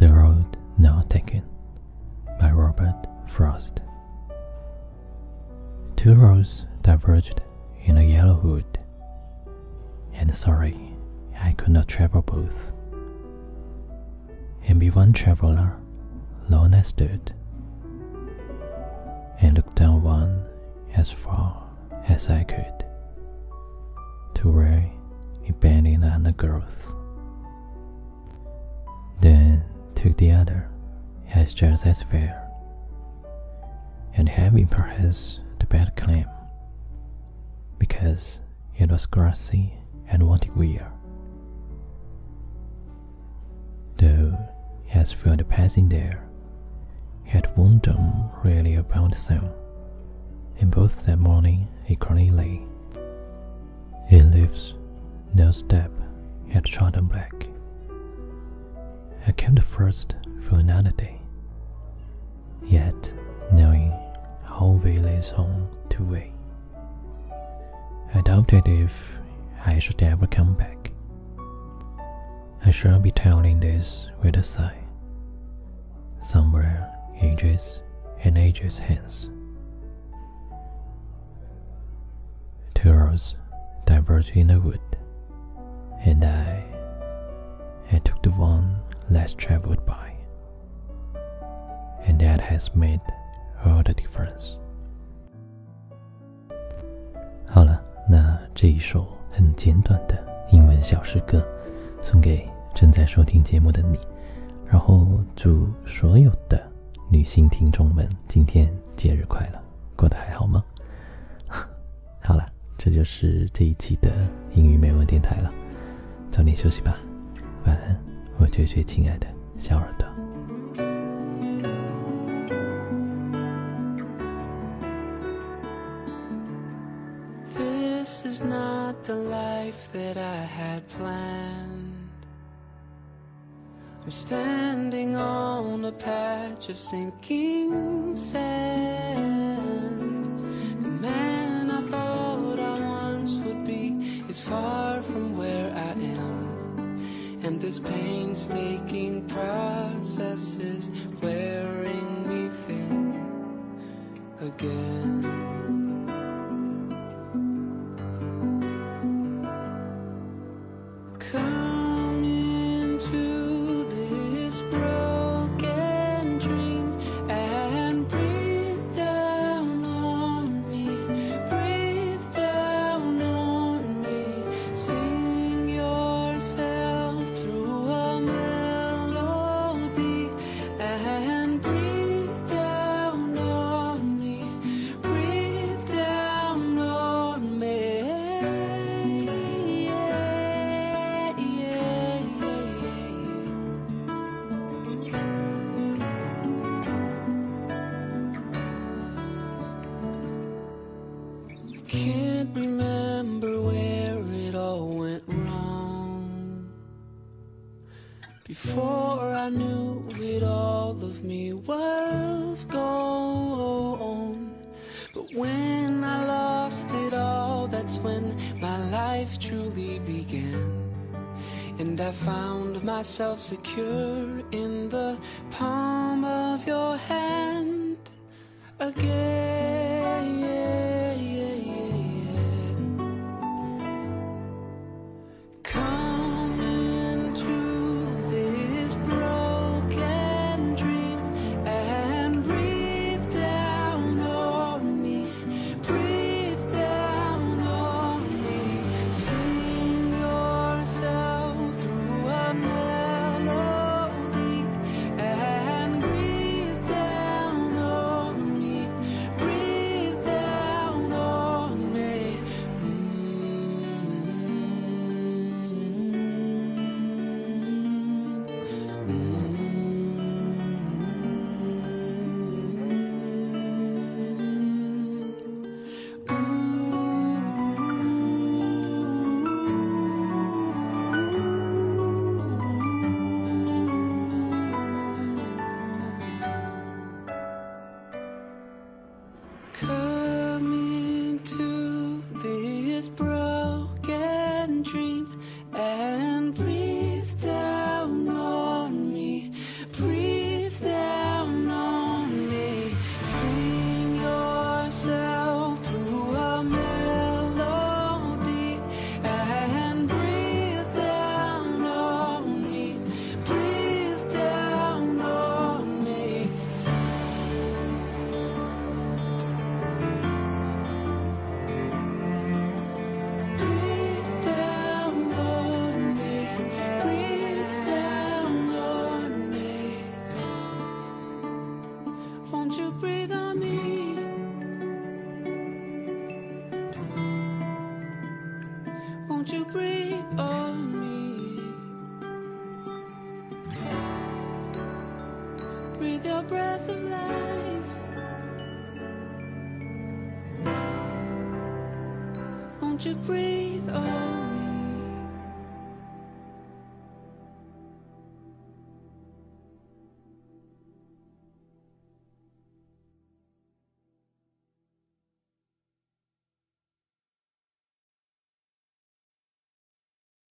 The Road Not Taken by Robert Frost. Two roads diverged in a yellow wood, and sorry I could not travel both. And be one traveler, alone I stood, and looked down one as far as I could, to where it bending undergrowth. The other as just as fair, and having perhaps the better claim, because it was grassy and wanted weir. Though as for the passing there, had warned them really about the same, and both that morning equally lay. It lives no step had trodden black. I came the first for another day, yet knowing how way lays on to way. I doubted if I should ever come back. I shall be telling this with a sigh, somewhere ages and ages hence. Two roads diverge in the wood, and I, I took the one less traveled by, and that has made all the difference. 好了，那这一首很简短的英文小诗歌，送给正在收听节目的你，然后祝所有的女性听众们今天节日快乐，过得还好吗？好了，这就是这一期的英语美文电台了，早点休息吧，晚安，我最最亲爱的小耳朵。This is not the life that I had planned. I'm standing on a patch of sinking sand. The man I thought I once would be is far and this painstaking process is wearing me thin again. Before I knew it, all of me was gone. But when I lost it all, that's when my life truly began. And I found myself secure in the palm of your hand again. Won't you breathe on